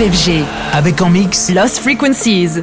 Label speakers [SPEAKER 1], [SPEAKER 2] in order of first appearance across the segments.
[SPEAKER 1] FG.
[SPEAKER 2] Avec en mix
[SPEAKER 1] Lost Frequencies.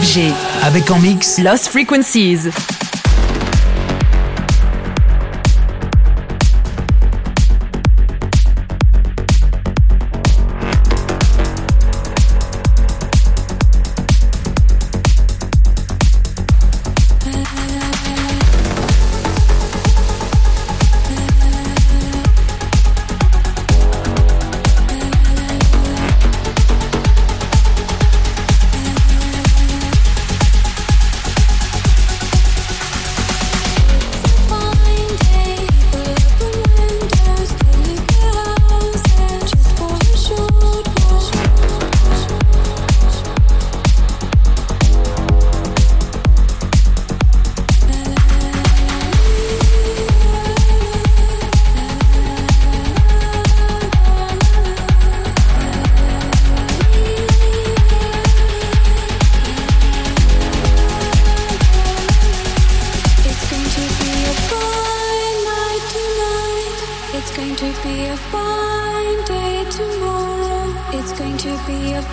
[SPEAKER 3] FG.
[SPEAKER 2] Avec en mix
[SPEAKER 3] Lost Frequencies.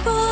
[SPEAKER 4] All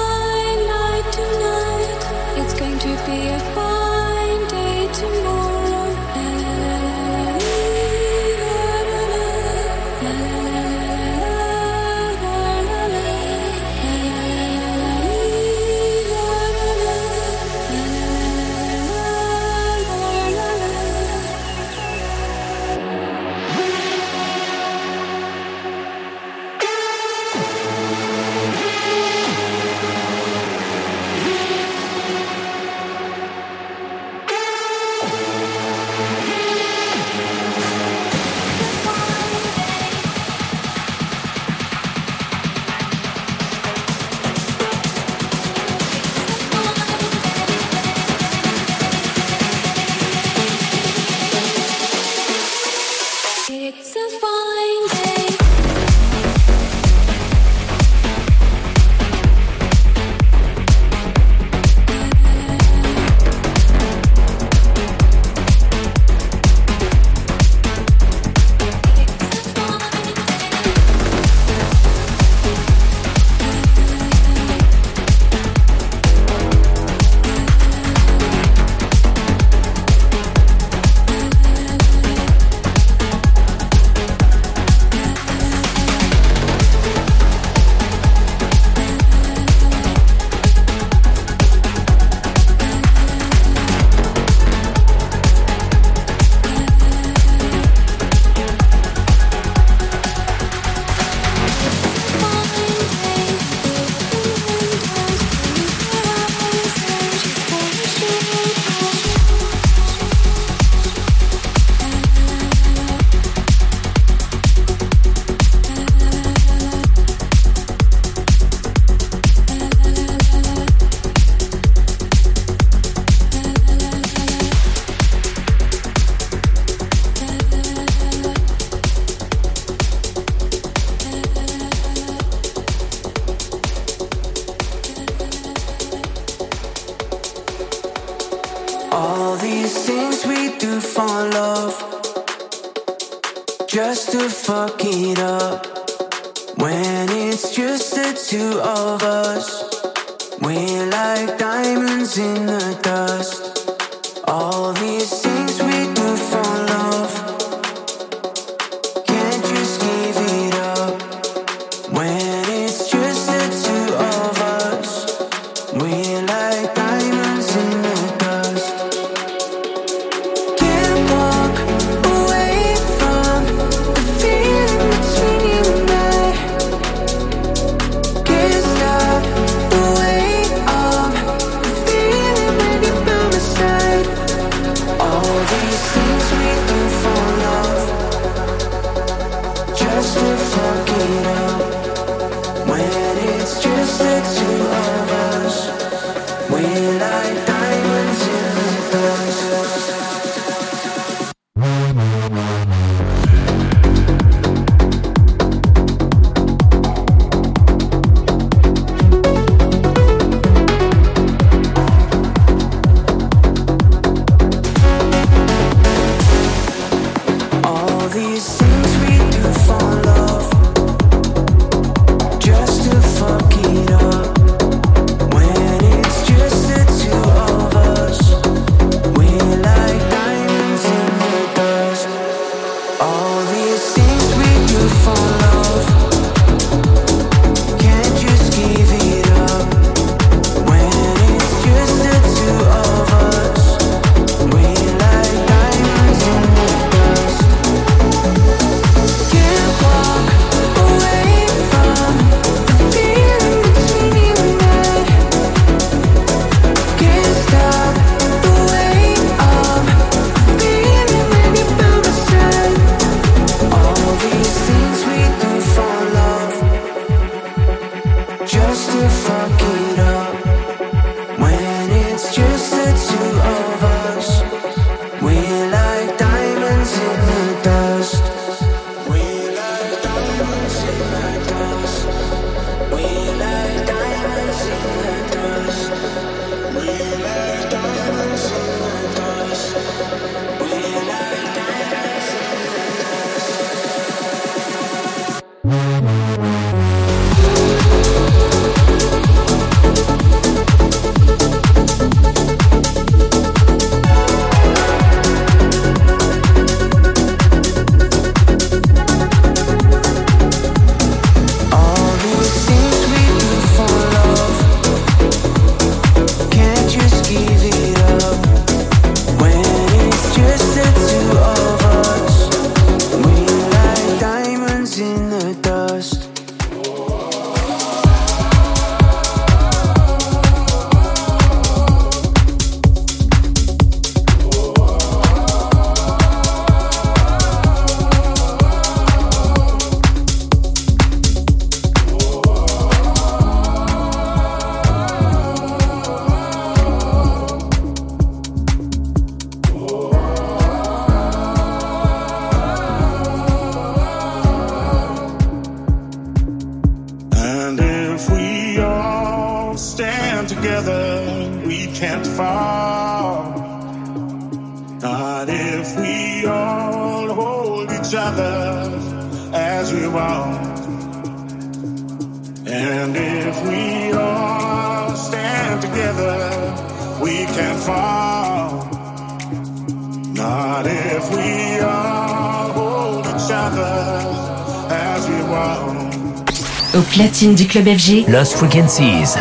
[SPEAKER 3] du club FG.
[SPEAKER 5] Lost Frequencies.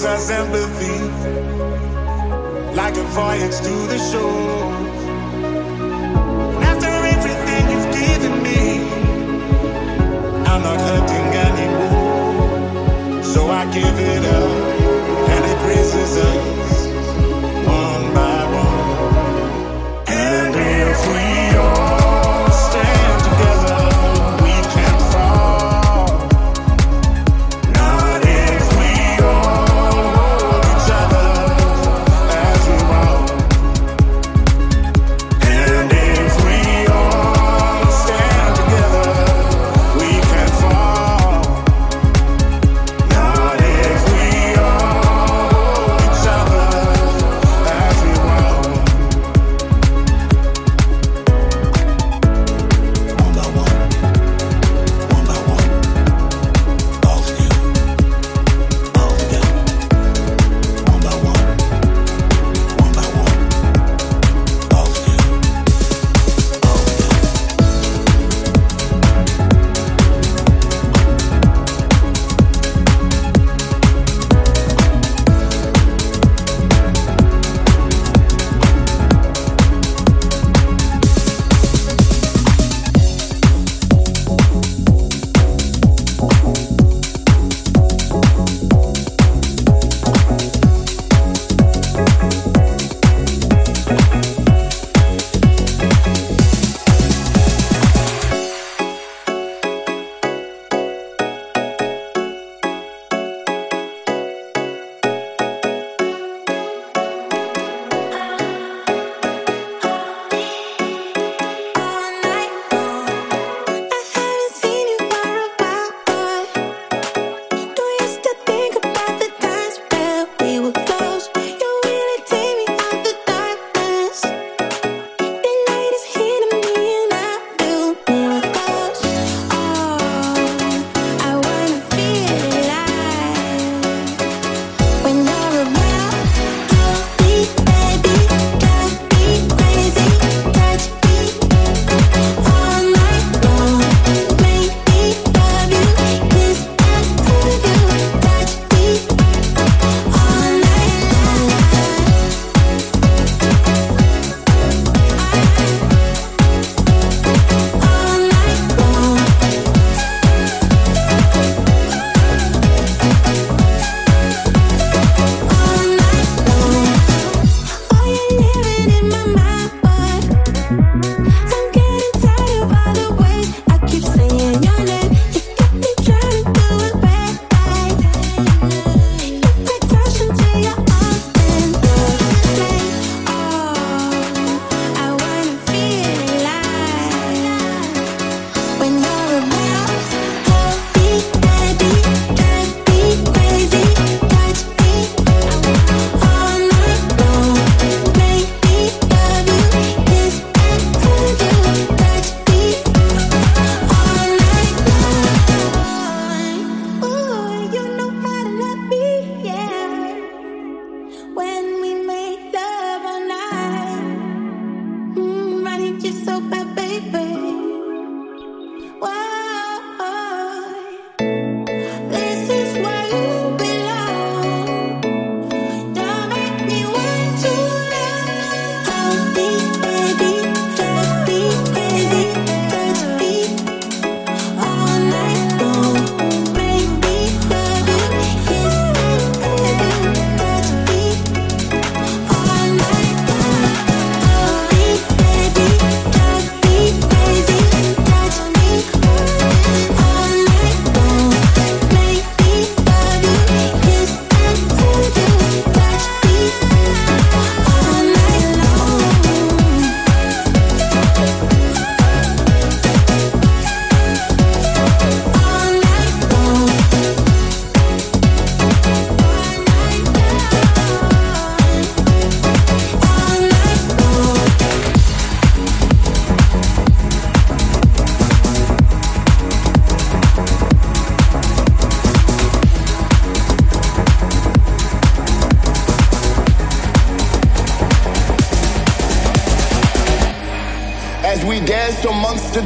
[SPEAKER 6] gives us empathy, like a voyage to the shore.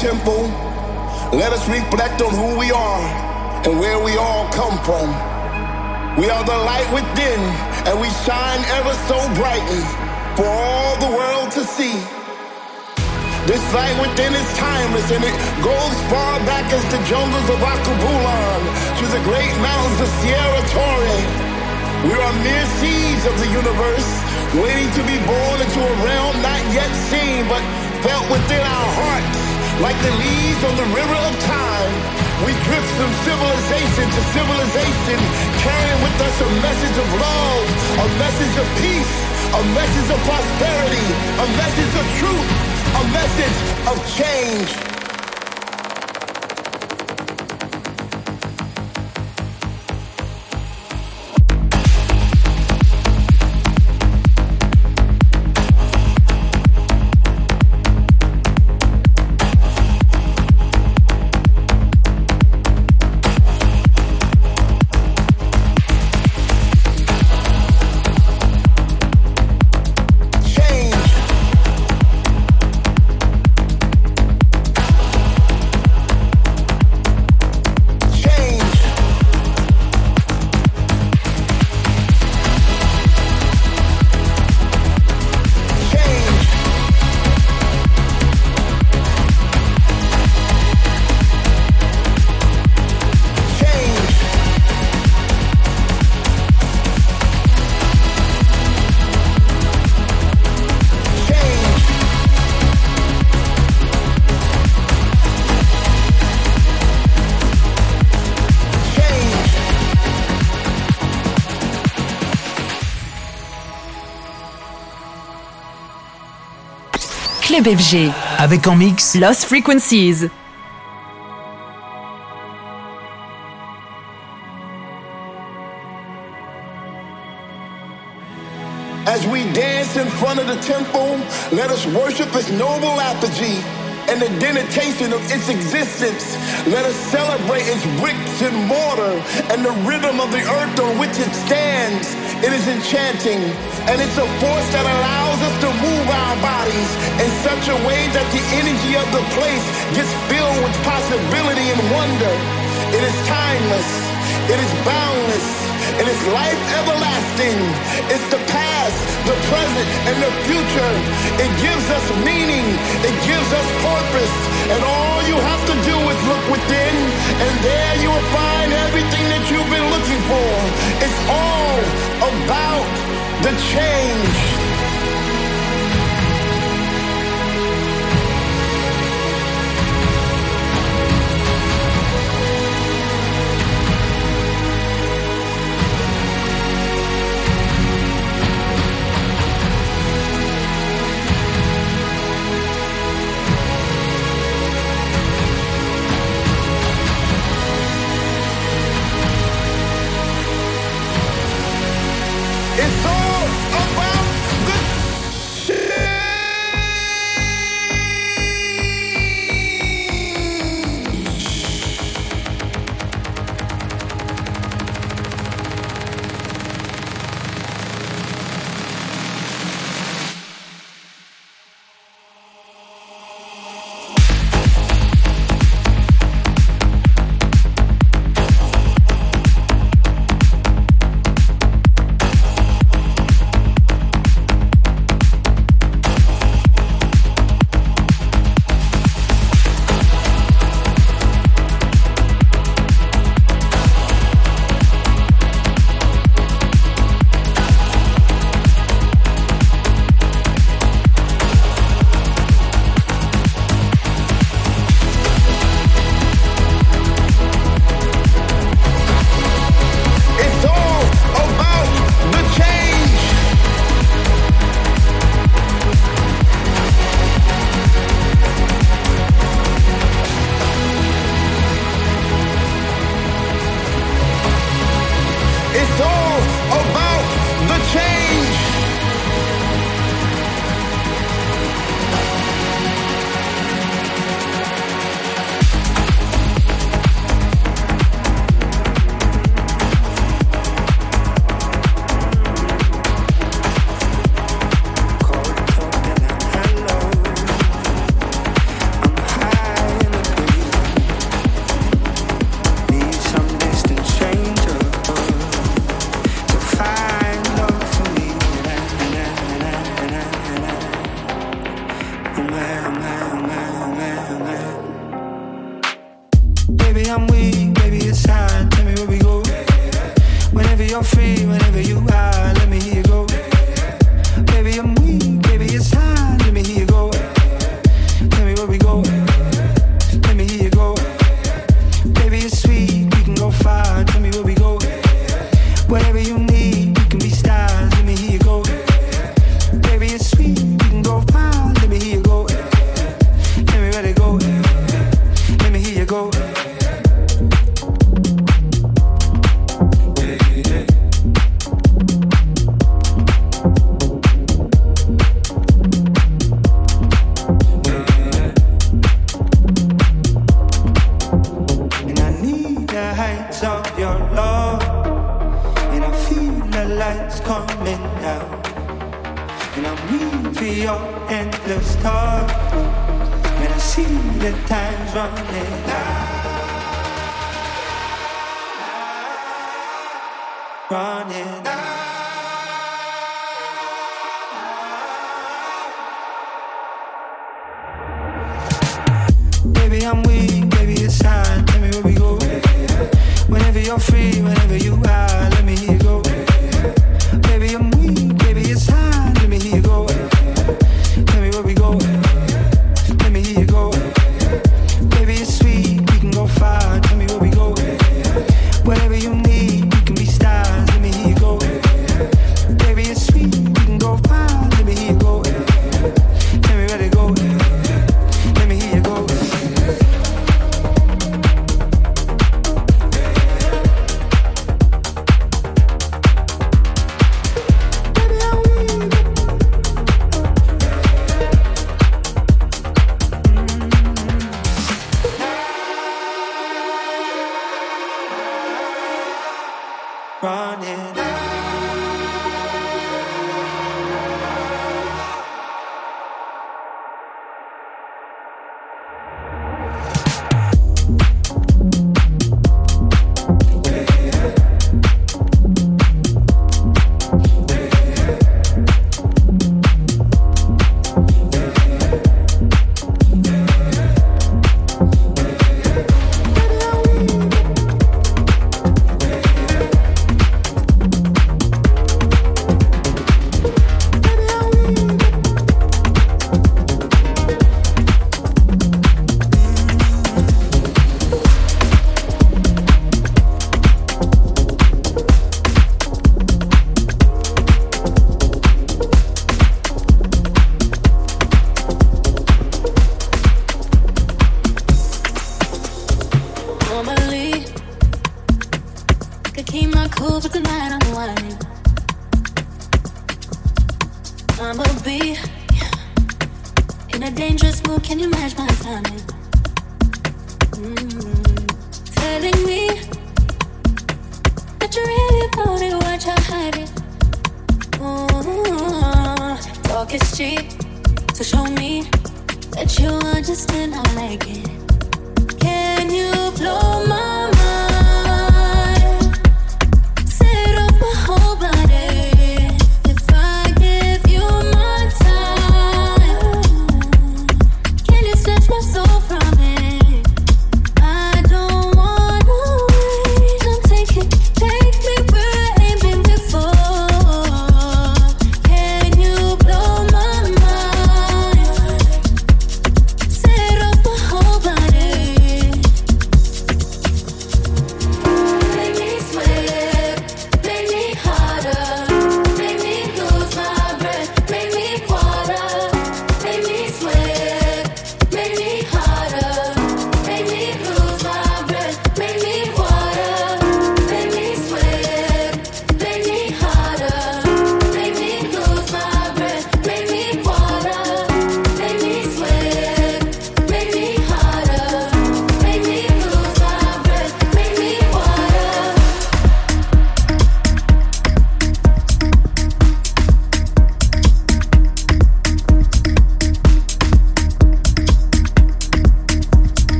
[SPEAKER 6] Temple, let us reflect on who we are and where we all come from. We are the light within, and we shine ever so brightly for all the world to see. This light within is timeless, and it goes far back as the jungles of Akabulan to the great mountains of Sierra Torre. We are mere seeds of the universe, waiting to be born into a realm not yet seen, but felt within our hearts, like the leaves on the river of time. We drift from civilization to civilization, carrying with us a message of love, a message of peace, a message of prosperity, a message of truth, a message of change.
[SPEAKER 3] Club FG.
[SPEAKER 5] Avec en mix
[SPEAKER 3] Lost Frequencies.
[SPEAKER 6] As we dance in front of the temple, let us worship its noble apogee and the denotation of its existence. Let us celebrate its bricks and mortar and the rhythm of the earth on which it stands. It is enchanting, and it's a force that allows us to move our bodies in such a way that the energy of the place gets filled with possibility and wonder. It is timeless, it is boundless, it is life everlasting. It's the past, the present, and the future. It gives us meaning, it gives us purpose, and all you have to do is look within, and there you will find everything that you've been looking for. It's all about the change.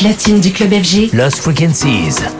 [SPEAKER 7] Platine du club FG,
[SPEAKER 3] Lost Frequencies.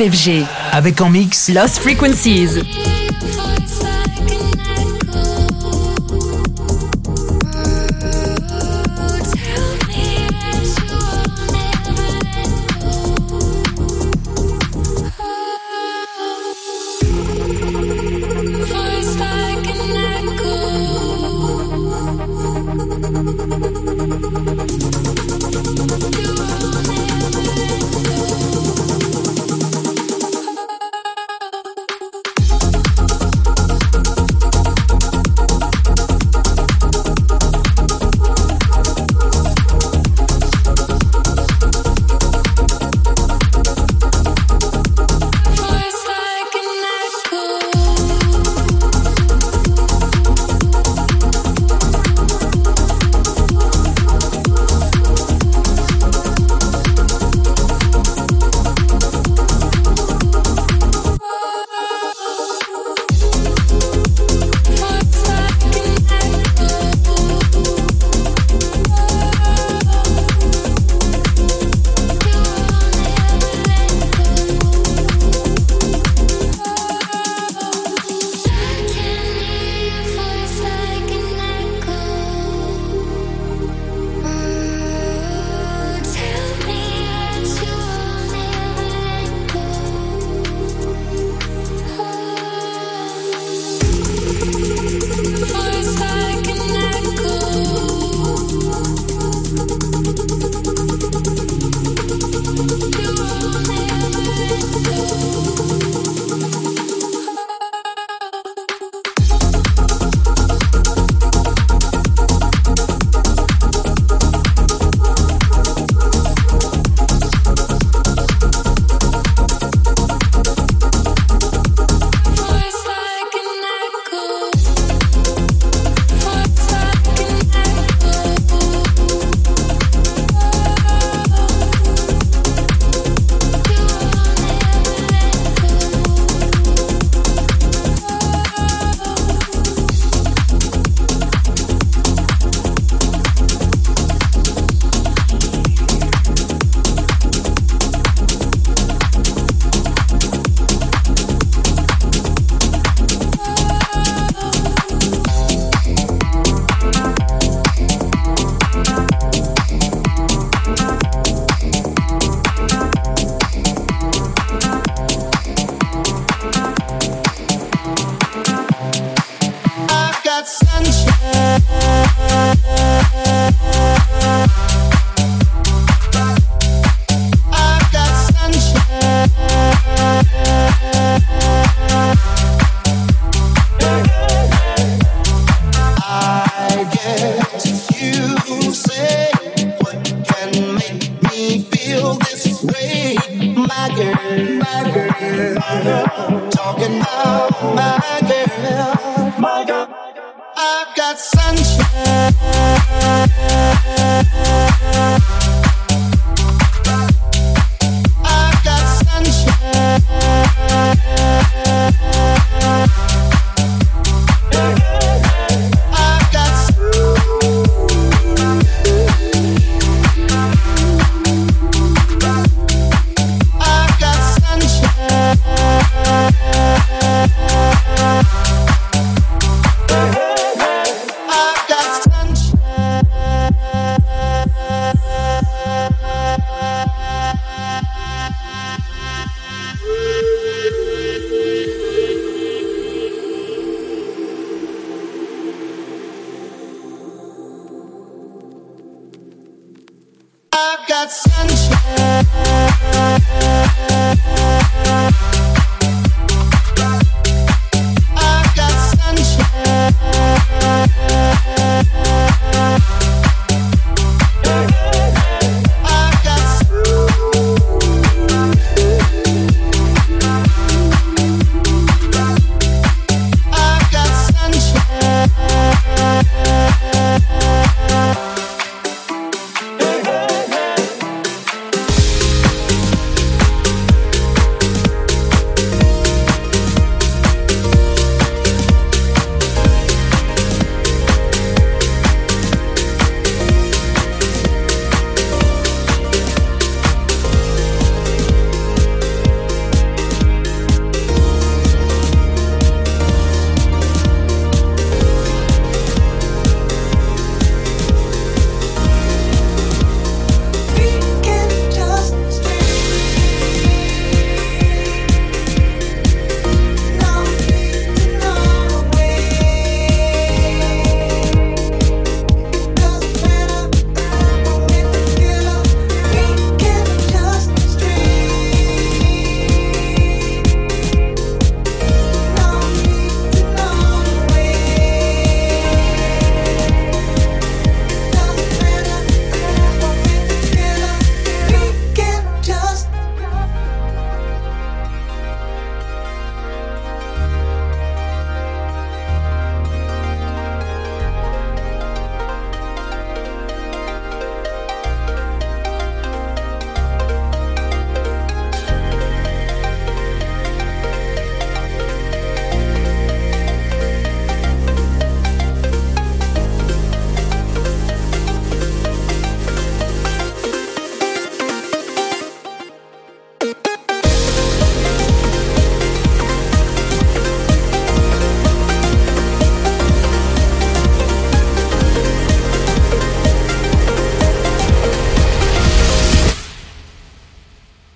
[SPEAKER 3] FG.
[SPEAKER 5] Avec en mix
[SPEAKER 3] Lost Frequencies.